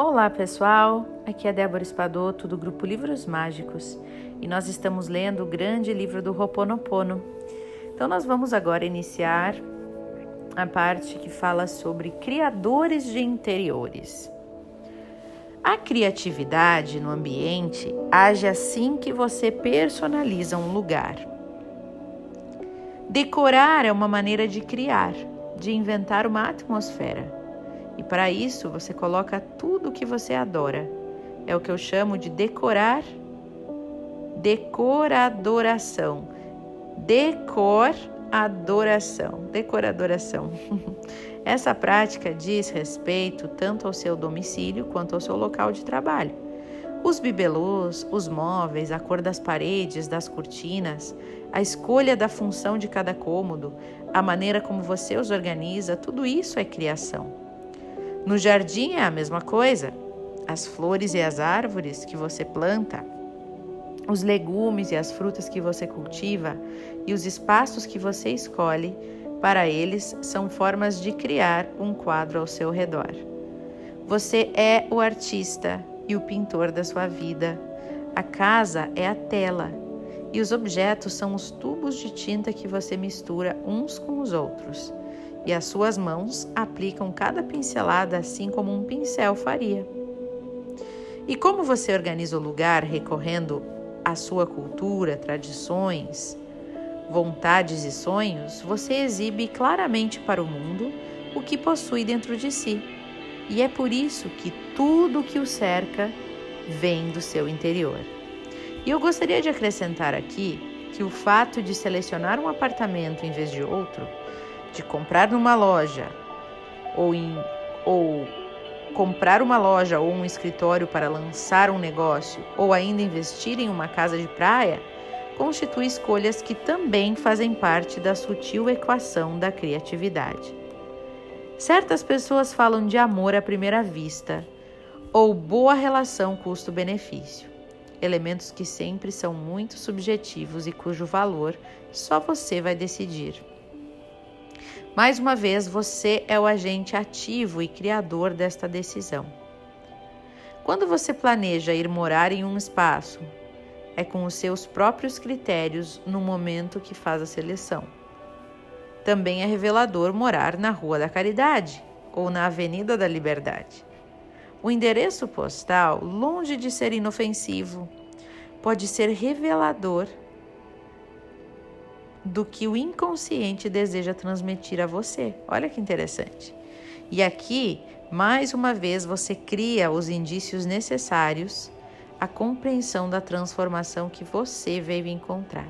Olá pessoal, aqui é Débora Espadoto do grupo Livros Mágicos e nós estamos lendo o grande livro do Ho'oponopono. Então nós vamos agora iniciar a parte que fala sobre criadores de interiores. A criatividade no ambiente age assim que você personaliza um lugar. Decorar é uma maneira de criar, de inventar uma atmosfera. E para isso você coloca tudo o que você adora. É o que eu chamo de decorar, decoradoração. Decor adoração, decoradoração. Essa prática diz respeito tanto ao seu domicílio quanto ao seu local de trabalho. Os bibelôs, os móveis, a cor das paredes, das cortinas, a escolha da função de cada cômodo, a maneira como você os organiza, tudo isso é criação. No jardim é a mesma coisa. As flores e as árvores que você planta, os legumes e as frutas que você cultiva e os espaços que você escolhe, para eles são formas de criar um quadro ao seu redor. Você é o artista e o pintor da sua vida. A casa é a tela e os objetos são os tubos de tinta que você mistura uns com os outros e as suas mãos aplicam cada pincelada assim como um pincel faria. E como você organiza o lugar recorrendo à sua cultura, tradições, vontades e sonhos, você exibe claramente para o mundo o que possui dentro de si. E é por isso que tudo que o cerca vem do seu interior. E eu gostaria de acrescentar aqui que o fato de selecionar um apartamento em vez de outro de comprar numa loja ou, em, ou comprar uma loja ou um escritório para lançar um negócio ou ainda investir em uma casa de praia constitui escolhas que também fazem parte da sutil equação da criatividade. Certas pessoas falam de amor à primeira vista ou boa relação custo-benefício, elementos que sempre são muito subjetivos e cujo valor só você vai decidir. Mais uma vez, você é o agente ativo e criador desta decisão. Quando você planeja ir morar em um espaço, é com os seus próprios critérios no momento que faz a seleção. Também é revelador morar na Rua da Caridade ou na Avenida da Liberdade. O endereço postal, longe de ser inofensivo, pode ser revelador do que o inconsciente deseja transmitir a você. Olha que interessante. E aqui, mais uma vez, você cria os indícios necessários à compreensão da transformação que você veio encontrar.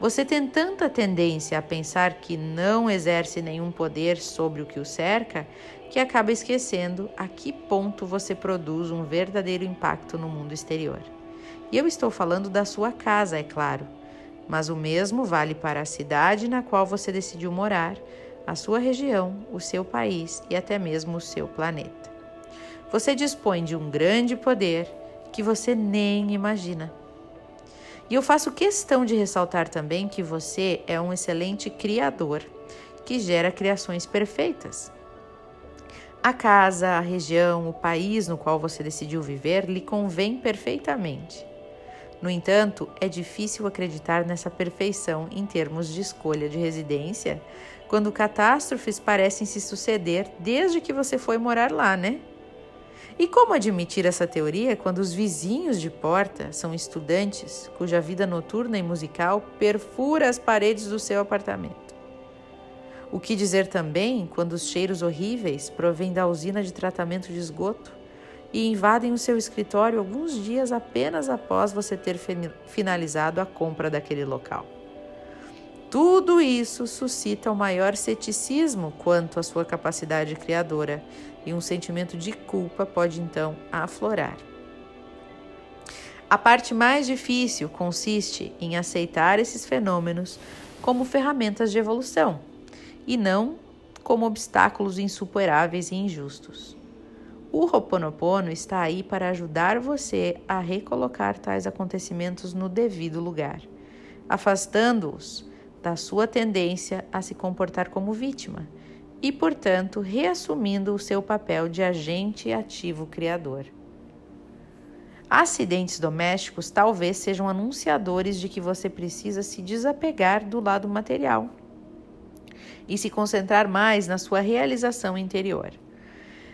Você tem tanta tendência a pensar que não exerce nenhum poder sobre o que o cerca que acaba esquecendo a que ponto você produz um verdadeiro impacto no mundo exterior. E eu estou falando da sua casa, é claro mas o mesmo vale para a cidade na qual você decidiu morar, a sua região, o seu país e até mesmo o seu planeta. Você dispõe de um grande poder que você nem imagina. E eu faço questão de ressaltar também que você é um excelente criador que gera criações perfeitas. A casa, a região, o país no qual você decidiu viver lhe convém perfeitamente. No entanto, é difícil acreditar nessa perfeição em termos de escolha de residência quando catástrofes parecem se suceder desde que você foi morar lá, né? E como admitir essa teoria quando os vizinhos de porta são estudantes cuja vida noturna e musical perfura as paredes do seu apartamento? O que dizer também quando os cheiros horríveis provêm da usina de tratamento de esgoto e invadem o seu escritório alguns dias apenas após você ter finalizado a compra daquele local. Tudo isso suscita o um maior ceticismo quanto à sua capacidade criadora e um sentimento de culpa pode então aflorar. A parte mais difícil consiste em aceitar esses fenômenos como ferramentas de evolução e não como obstáculos insuperáveis e injustos. O Ho'oponopono está aí para ajudar você a recolocar tais acontecimentos no devido lugar, afastando-os da sua tendência a se comportar como vítima e, portanto, reassumindo o seu papel de agente ativo criador. Acidentes domésticos talvez sejam anunciadores de que você precisa se desapegar do lado material e se concentrar mais na sua realização interior.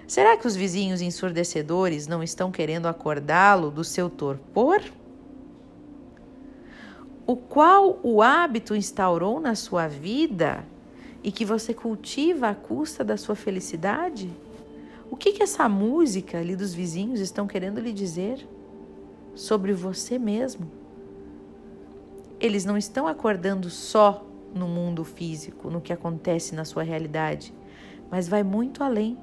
Será que os vizinhos ensurdecedores não estão querendo acordá-lo do seu torpor? O qual o hábito instaurou na sua vida e que você cultiva à custa da sua felicidade? O que, que essa música ali dos vizinhos estão querendo lhe dizer sobre você mesmo? Eles não estão acordando só no mundo físico, no que acontece na sua realidade, mas vai muito além.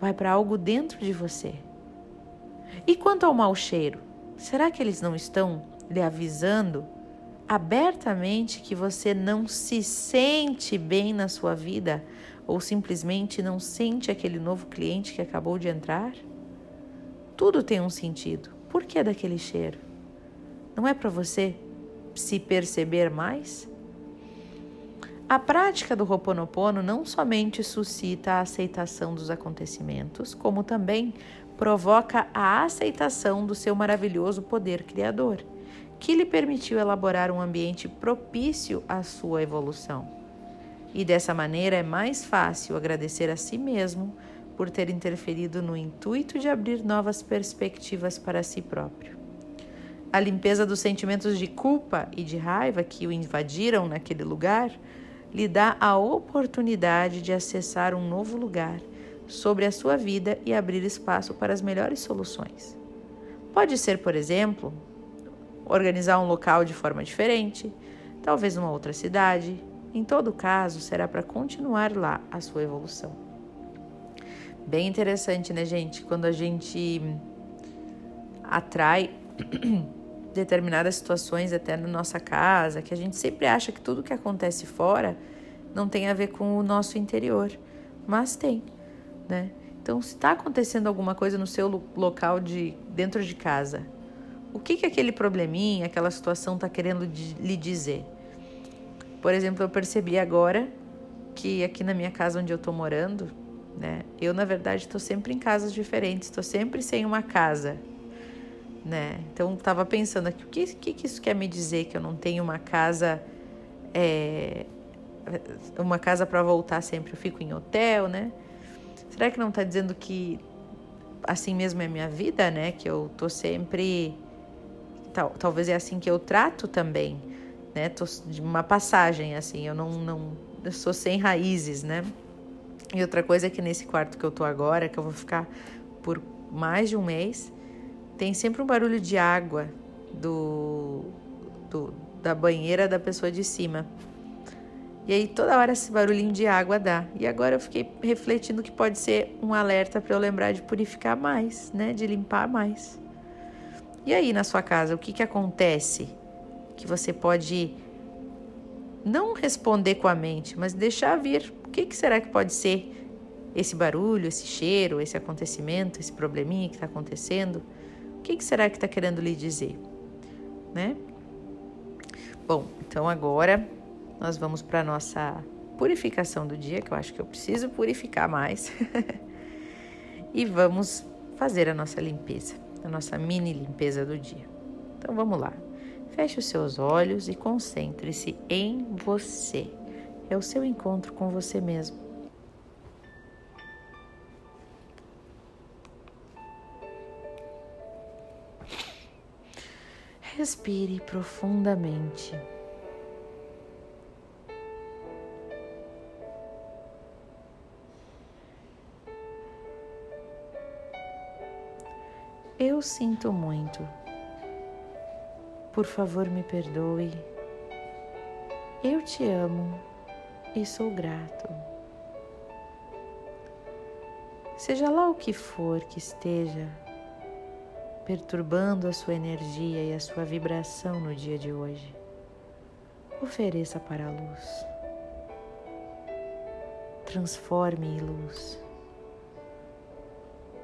Vai para algo dentro de você. E quanto ao mau cheiro, será que eles não estão lhe avisando abertamente que você não se sente bem na sua vida ou simplesmente não sente aquele novo cliente que acabou de entrar? Tudo tem um sentido. Por que daquele cheiro? Não é para você se perceber mais? A prática do Ho'oponopono não somente suscita a aceitação dos acontecimentos, como também provoca a aceitação do seu maravilhoso poder criador que lhe permitiu elaborar um ambiente propício à sua evolução. E dessa maneira é mais fácil agradecer a si mesmo por ter interferido no intuito de abrir novas perspectivas para si próprio. A limpeza dos sentimentos de culpa e de raiva que o invadiram naquele lugar lhe dá a oportunidade de acessar um novo lugar sobre a sua vida e abrir espaço para as melhores soluções. Pode ser, por exemplo, organizar um local de forma diferente, talvez numa outra cidade. Em todo caso, será para continuar lá a sua evolução. Bem interessante, né, gente? Quando a gente atrai determinadas situações até na nossa casa, que a gente sempre acha que tudo que acontece fora não tem a ver com o nosso interior, mas tem, né? Então, se está acontecendo alguma coisa no seu local de dentro de casa o que, que aquele probleminha, aquela situação está querendo lhe dizer. Por exemplo, eu percebi agora que aqui na minha casa onde eu estou morando, né, eu na verdade estou sempre em casas diferentes, estou sempre sem uma casa. Né? Então estava pensando aqui, o que, que, que, isso quer me dizer que eu não tenho uma casa é, uma casa para voltar sempre, eu fico em hotel, né? Será que não está dizendo que assim mesmo é minha vida, né? Que eu tô sempre tal, talvez é assim que eu trato também, né? Tô de uma passagem assim, eu não não eu sou sem raízes, né? E outra coisa é que nesse quarto que eu tô agora, que eu vou ficar por mais de um mês, tem sempre um barulho de água do, do da banheira da pessoa de cima. E aí toda hora esse barulhinho de água dá. E agora eu fiquei refletindo que pode ser um alerta para eu lembrar de purificar mais, né? De limpar mais. E aí na sua casa, o que, que acontece que você pode não responder com a mente, mas deixar vir? O que, que será que pode ser esse barulho, esse cheiro, esse acontecimento, esse probleminha que está acontecendo? O que, que será que está querendo lhe dizer? Né? Bom, então agora nós vamos para a nossa purificação do dia, que eu acho que eu preciso purificar mais. e vamos fazer a nossa limpeza a nossa mini limpeza do dia. Então vamos lá. Feche os seus olhos e concentre-se em você. É o seu encontro com você mesmo. Respire profundamente. Eu sinto muito. Por favor, me perdoe. Eu te amo e sou grato. Seja lá o que for que esteja perturbando a sua energia e a sua vibração no dia de hoje, ofereça para a luz. Transforme em luz.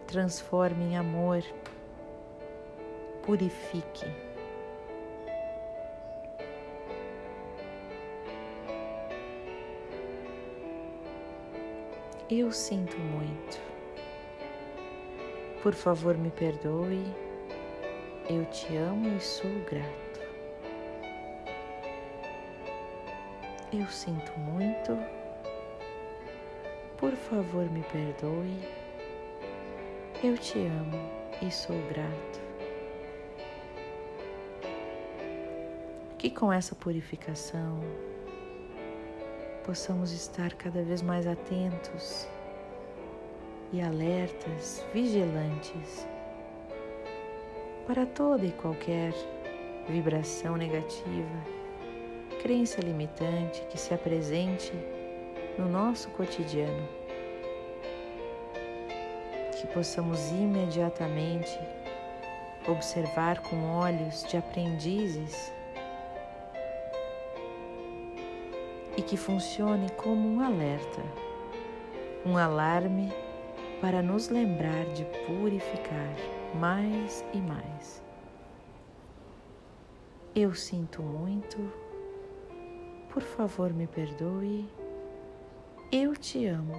Transforme em amor purifique. Eu sinto muito. Por favor, me perdoe. Eu te amo e sou grato. Eu sinto muito. Por favor, me perdoe. Eu te amo e sou grato. Que com essa purificação possamos estar cada vez mais atentos e alertas, vigilantes para toda e qualquer vibração negativa, crença limitante que se apresente no nosso cotidiano. Que possamos imediatamente observar com olhos de aprendizes e que funcione como um alerta, um alarme para nos lembrar de purificar mais e mais. Eu sinto muito, por favor me perdoe, eu te amo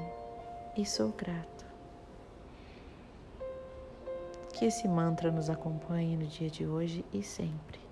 e sou grato. Que esse mantra nos acompanhe no dia de hoje e sempre.